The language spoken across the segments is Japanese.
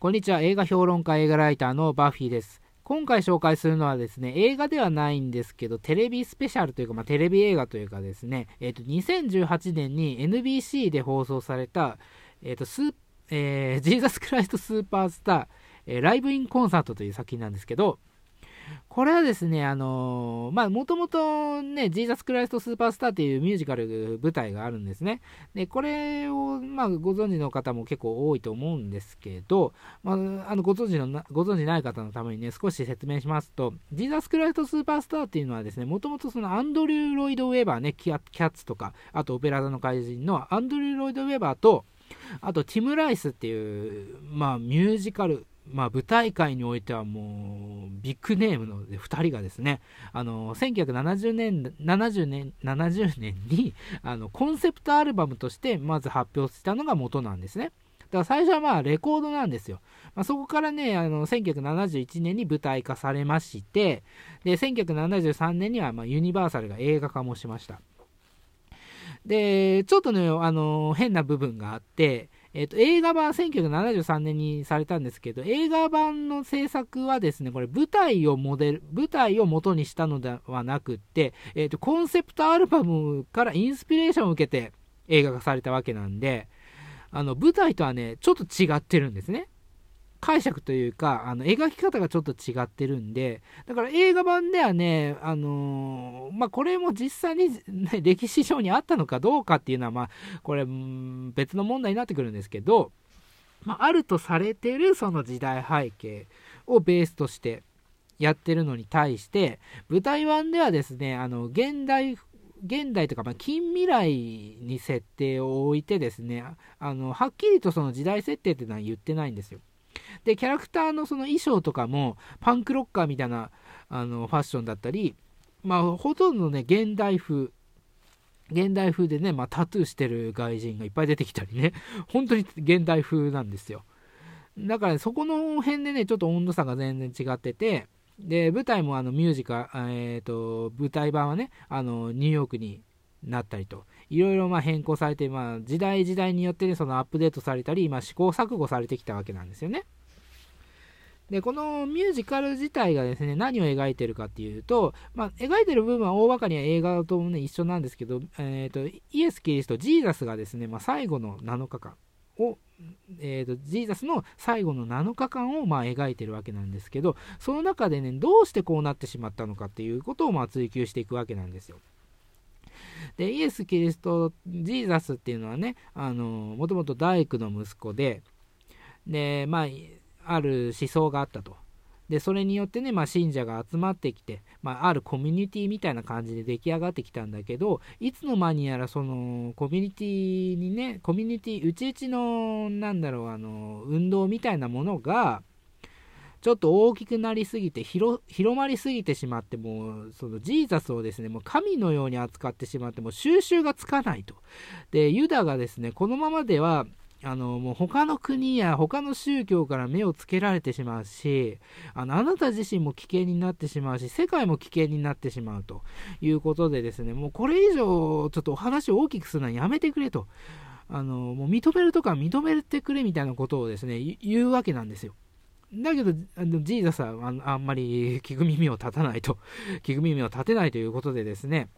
こんにちは。映画評論家、映画ライターのバッフィーです。今回紹介するのはですね、映画ではないんですけど、テレビスペシャルというか、まあ、テレビ映画というかですね、えっ、ー、と、2018年に NBC で放送された、えっ、ー、と、スー、えー、ジーザス・クライスト・スーパースター、えー、ライブ・イン・コンサートという作品なんですけど、これはですね、あのー、まあ、もともとね、ジーザス・クライスト・スーパースターっていうミュージカル舞台があるんですね。で、これを、まあ、ご存知の方も結構多いと思うんですけど、まあ、あの、ご存知の、ご存知ない方のためにね、少し説明しますと、ジーザス・クライスト・スーパースターっていうのはですね、もともとそのアンドリュー・ロイド・ウェバーね、キャッツとか、あとオペラ座の怪人のアンドリュー・ロイド・ウェバーと、あと、ティム・ライスっていう、まあ、ミュージカル、まあ、舞台界においてはもうビッグネームの2人がですねあの1970年 ,70 年 ,70 年にあのコンセプトアルバムとしてまず発表したのが元なんですね。だから最初はまあレコードなんですよ。まあ、そこからね、あの1971年に舞台化されまして、で1973年にはまユニバーサルが映画化もしました。で、ちょっとね、あの変な部分があって、えっ、と、映画版1973年にされたんですけど、映画版の制作はですね、これ舞台をモデル、舞台を元にしたのではなくって、えっ、と、コンセプトアルバムからインスピレーションを受けて映画化されたわけなんで、あの、舞台とはね、ちょっと違ってるんですね。解釈というか、あの、描き方がちょっと違ってるんで、だから映画版ではね、あのー、まあ、これも実際に、ね、歴史上にあったのかどうかっていうのは、まあ、これ、別の問題になってくるんですけど、まあ、あるとされてるその時代背景をベースとしてやってるのに対して、舞台版ではですね、あの、現代現代とか、まあ、近未来に設定を置いてですねあのはっきりとその時代設定っていうのは言ってないんですよ。で、キャラクターのその衣装とかも、パンクロッカーみたいなあのファッションだったり、まあ、ほとんどね、現代風。現代風でね、まあ、タトゥーしてる外人がいっぱい出てきたりね、本当に現代風なんですよ。だから、ね、そこの辺でね、ちょっと温度差が全然違ってて、で、舞台もあのミュージカル、えっ、ー、と、舞台版はね、あの、ニューヨークになったりと、いろいろま変更されて、まあ、時代時代によってね、そのアップデートされたり、まあ、試行錯誤されてきたわけなんですよね。で、このミュージカル自体がですね、何を描いてるかっていうと、まあ、描いてる部分は大まかには映画ともね、一緒なんですけど、えっ、ー、と、イエス・キリスト、ジーザスがですね、まあ、最後の7日間を、えーと、ジーザスの最後の7日間をまあ描いてるわけなんですけど、その中でね、どうしてこうなってしまったのかっていうことをまあ追求していくわけなんですよ。で、イエス・キリスト、ジーザスっていうのはね、あの、もともと大工の息子で、で、まあ、ある思想があったと。で、それによってね、まあ、信者が集まってきて、まあ、あるコミュニティみたいな感じで出来上がってきたんだけど、いつの間にやらそのコミュニティにね、コミュニティ、うちうちの、なんだろう、あの、運動みたいなものが、ちょっと大きくなりすぎて広まりすぎてしまってもうそのジーザスをですねもう神のように扱ってしまっても収集がつかないとでユダがですねこのままではあのもう他の国や他の宗教から目をつけられてしまうしあのあなた自身も危険になってしまうし世界も危険になってしまうということでですねもうこれ以上ちょっとお話を大きくするのはやめてくれとあのもう認めるとか認めてくれみたいなことをですね言うわけなんですよ。だけど、あのジーザスはあんまり聞く耳を立たないと、聞く耳を立てないということでですね、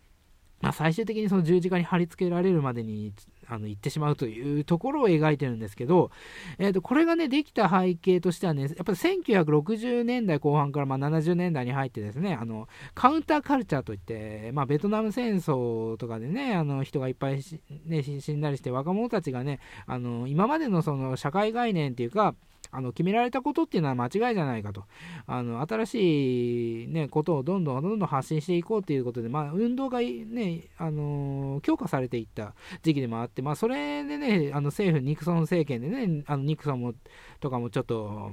まあ、最終的にその十字架に貼り付けられるまでにあの行ってしまうというところを描いてるんですけど、えー、とこれがねできた背景としてはねやっぱり1960年代後半からまあ70年代に入ってですねあのカウンターカルチャーといって、まあ、ベトナム戦争とかでねあの人がいっぱいね、死んだりして若者たちがねあの今までのその社会概念っていうかあの決められたことっていうのは間違いじゃないかとあの新しい、ね、ことをどんどんどんどん発信していこうということで、まあ、運動が、ね、あの強化されていった時期でもあって、まあ、それでねあの政府ニクソン政権でねあのニクソンもとかもちょっと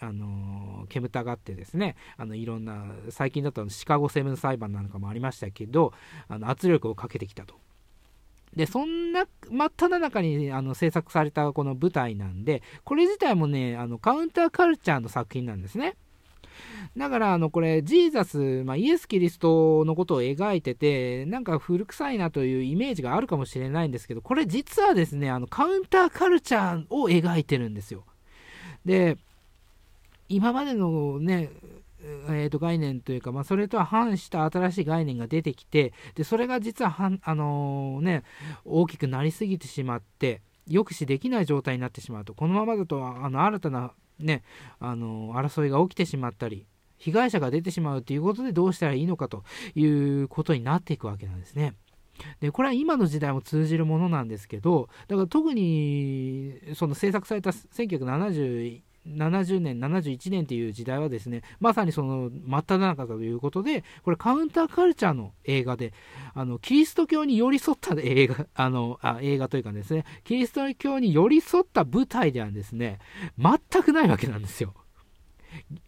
あの煙たがってですねあのいろんな最近だとシカゴセブン裁判なんかもありましたけどあの圧力をかけてきたと。で、そんな真っ只中にあの制作されたこの舞台なんで、これ自体もね、あのカウンターカルチャーの作品なんですね。だから、あの、これ、ジーザス、まあ、イエス・キリストのことを描いてて、なんか古臭いなというイメージがあるかもしれないんですけど、これ実はですね、あの、カウンターカルチャーを描いてるんですよ。で、今までのねえー、と概念というか、まあ、それとは反した新しい概念が出てきてでそれが実ははん、あのー、ね、大きくなりすぎてしまって抑止できない状態になってしまうとこのままだとあの新たな、ね、あのー、争いが起きてしまったり被害者が出てしまうということでどうしたらいいのかということになっていくわけなんですね。でこれは今の時代も通じるものなんですけどだから特にその制作された1970 70年、71年という時代はですね、まさにその真っ只中ということで、これカウンターカルチャーの映画で、あの、キリスト教に寄り添った映画、あの、あ映画というかですね、キリスト教に寄り添った舞台ではですね、全くないわけなんですよ。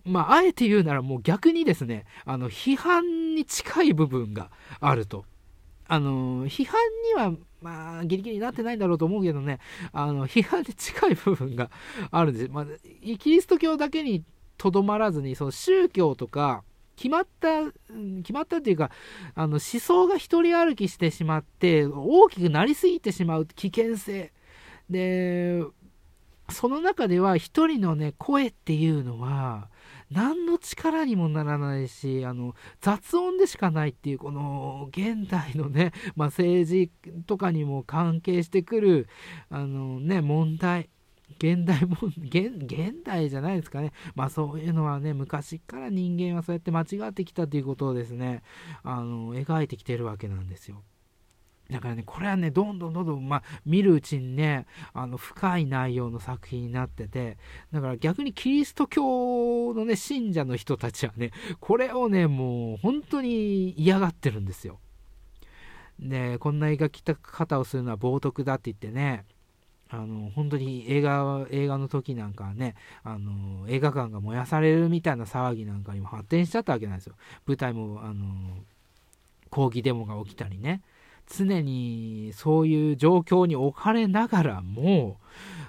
まあ、あえて言うならもう逆にですね、あの、批判に近い部分があると。あの、批判にはまあ、ギリギリになってないんだろうと思うけどね、あの、批判で近い部分が あるんです。まあ、キリスト教だけにとどまらずに、その宗教とか、決まった、決まったっていうか、あの、思想が一人歩きしてしまって、大きくなりすぎてしまう危険性。で、その中では一人のね、声っていうのは、何の力にもならないし、あの、雑音でしかないっていう、この、現代のね、まあ、政治とかにも関係してくる、あのね、問題。現代も現、現代じゃないですかね。まあそういうのはね、昔から人間はそうやって間違ってきたということをですね、あの、描いてきてるわけなんですよ。だからね、これはね、どんどんどんどん、まあ、見るうちにね、あの、深い内容の作品になってて、だから逆にキリスト教のね、信者の人たちはね、これをね、もう本当に嫌がってるんですよ。で、こんな描き方をするのは冒涜だって言ってね、あの本当に映画映画の時なんかはねあの映画館が燃やされるみたいな騒ぎなんかにも発展しちゃったわけなんですよ舞台もあの抗議デモが起きたりね常にそういう状況に置かれながらも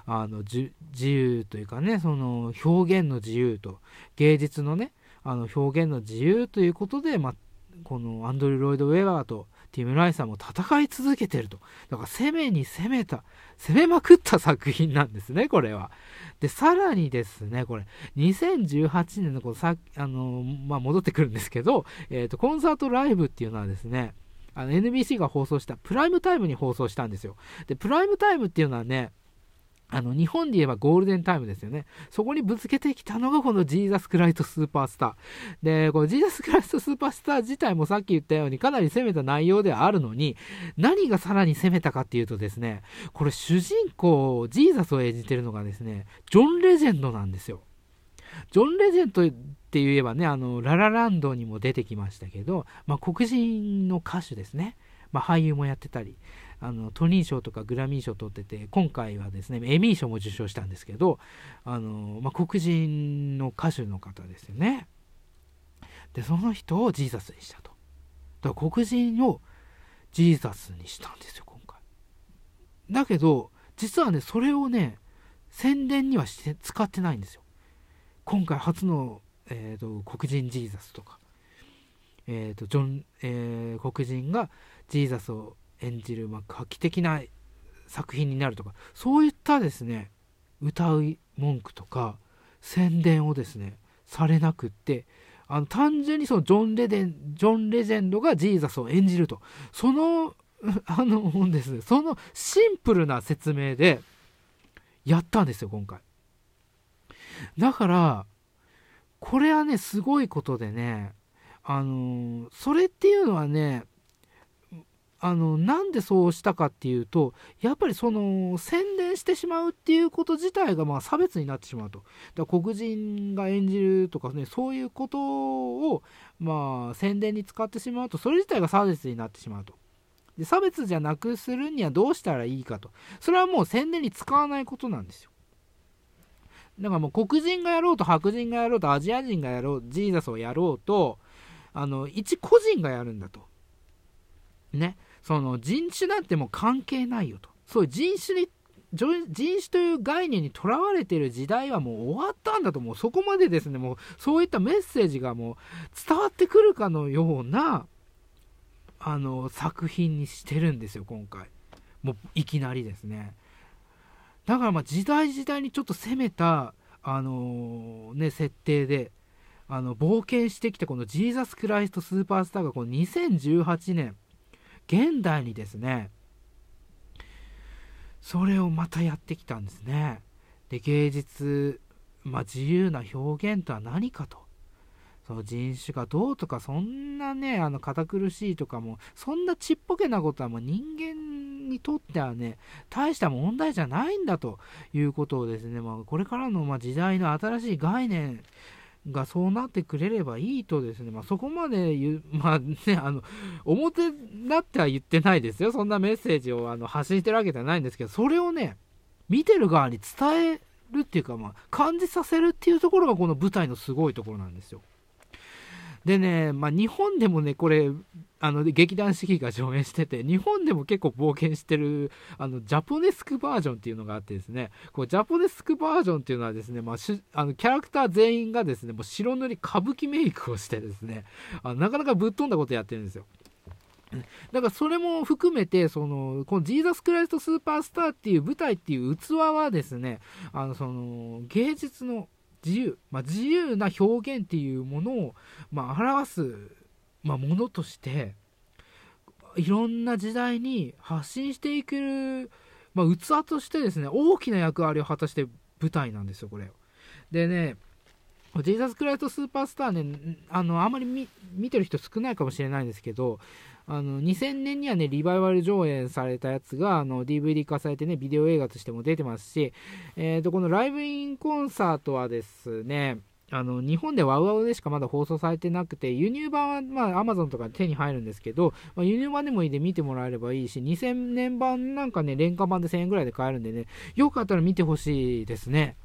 あの自由というかねその表現の自由と芸術のねあの表現の自由ということで、ま、このアンドリュー・ロイド・ウェバーとティム・ライさんも戦い続けてると。だから攻めに攻めた、攻めまくった作品なんですね、これは。で、さらにですね、これ、2018年のこのさあの、まあ、戻ってくるんですけど、えっ、ー、と、コンサートライブっていうのはですね、あの NBC が放送したプライムタイムに放送したんですよ。で、プライムタイムっていうのはね、あの、日本で言えばゴールデンタイムですよね。そこにぶつけてきたのがこのジーザス・クライト・スーパースター。で、このジーザス・クライト・スーパースター自体もさっき言ったようにかなり攻めた内容ではあるのに、何がさらに攻めたかっていうとですね、これ主人公、ジーザスを演じてるのがですね、ジョン・レジェンドなんですよ。ジョン・レジェンドって言えばね、あの、ララランドにも出てきましたけど、まあ、黒人の歌手ですね。まあ、俳優もやってたり、あのトニー賞とかグラミー賞取ってて今回はですねエミー賞も受賞したんですけどあの、まあ、黒人の歌手の方ですよね。でその人をジーザスにしたと。だから黒人をジーザスにしたんですよ今回。だけど実はねそれをね宣伝にはして使ってないんですよ。今回初の、えーと、黒人ジーザスとか、えーとジョンえー、黒人がジーザスを演じる、まあ、画期的な作品になるとか。そういったですね歌う文句とか宣伝をですねされなくってあの単純にそのジョン・レデンジョン・レジェンドがジーザスを演じると。その あのですねそのシンプルな説明でやったんですよ今回。だからこれはねすごいことでねあのそれっていうのはねあのなんでそうしたかっていうとやっぱりその宣伝してしまうっていうこと自体がまあ差別になってしまうと。だから黒人が演じるとかねそういうことをまあ宣伝に使ってしまうとそれ自体が差別になってしまうと。で差別じゃなくするにはどうしたらいいかと。それはもう宣伝に使わないことなんですよ。だからもう黒人がやろうと白人がやろうとアジア人がやろうジーザスをやろうとあの一個人がやるんだと。ね。その人種なんてもう関係ないよと。そういう人種に人種という概念にとらわれている時代はもう終わったんだと。もうそこまでですね。もうそういったメッセージがもう伝わってくるかのようなあの作品にしてるんですよ今回。もういきなりですね。だからまあ時代時代にちょっと攻めたあのー、ね、設定で、あの、冒険してきたこのジーザス・クライスト・スーパースターがこの2018年、現代にですね、それをまたやってきたんですね。で、芸術、まあ、自由な表現とは何かと。その人種がどうとか、そんなね、あの、堅苦しいとかも、そんなちっぽけなことはもう人間にとってはね、大した問題じゃないんだということをですね、まあ、これからのま時代の新しい概念がそうなってくれればいいとですね、まあ、そこまで言う、まあね、あの、表なっては言ってないですよ。そんなメッセージをあの発信してるわけじゃないんですけど、それをね、見てる側に伝えるっていうか、まあ、感じさせるっていうところがこの舞台のすごいところなんですよ。でね、まあ、日本でもね、これ、あの劇団四季が上演してて、日本でも結構冒険してる、あのジャポネスクバージョンっていうのがあってですね、こうジャポネスクバージョンっていうのはですね、まあ、あのキャラクター全員がですね、もう白塗り歌舞伎メイクをしてですね、あなかなかぶっ飛んだことやってるんですよ。だからそれも含めて、その、このジーザス・クライスト・スーパースターっていう舞台っていう器はですね、あの、その、芸術の自由、まあ、自由な表現っていうものを、まあ、表す、まあ、ものとしていろんな時代に発信していける、まあ、器としてですね大きな役割を果たして舞台なんですよこれ。でねジーザス・クライト・スーパースターねあのあんまり見てる人少ないかもしれないんですけどあの2000年にはねリバイバル上演されたやつがあの DVD 化されてねビデオ映画としても出てますし、えーと、このライブインコンサートはですねあの日本でワウワウでしかまだ放送されてなくて輸入版はまあ Amazon とかで手に入るんですけど、まあ、輸入版でもいいで見てもらえればいいし2000年版なんかね廉価版で1000円ぐらいで買えるんでねよかったら見てほしいですね。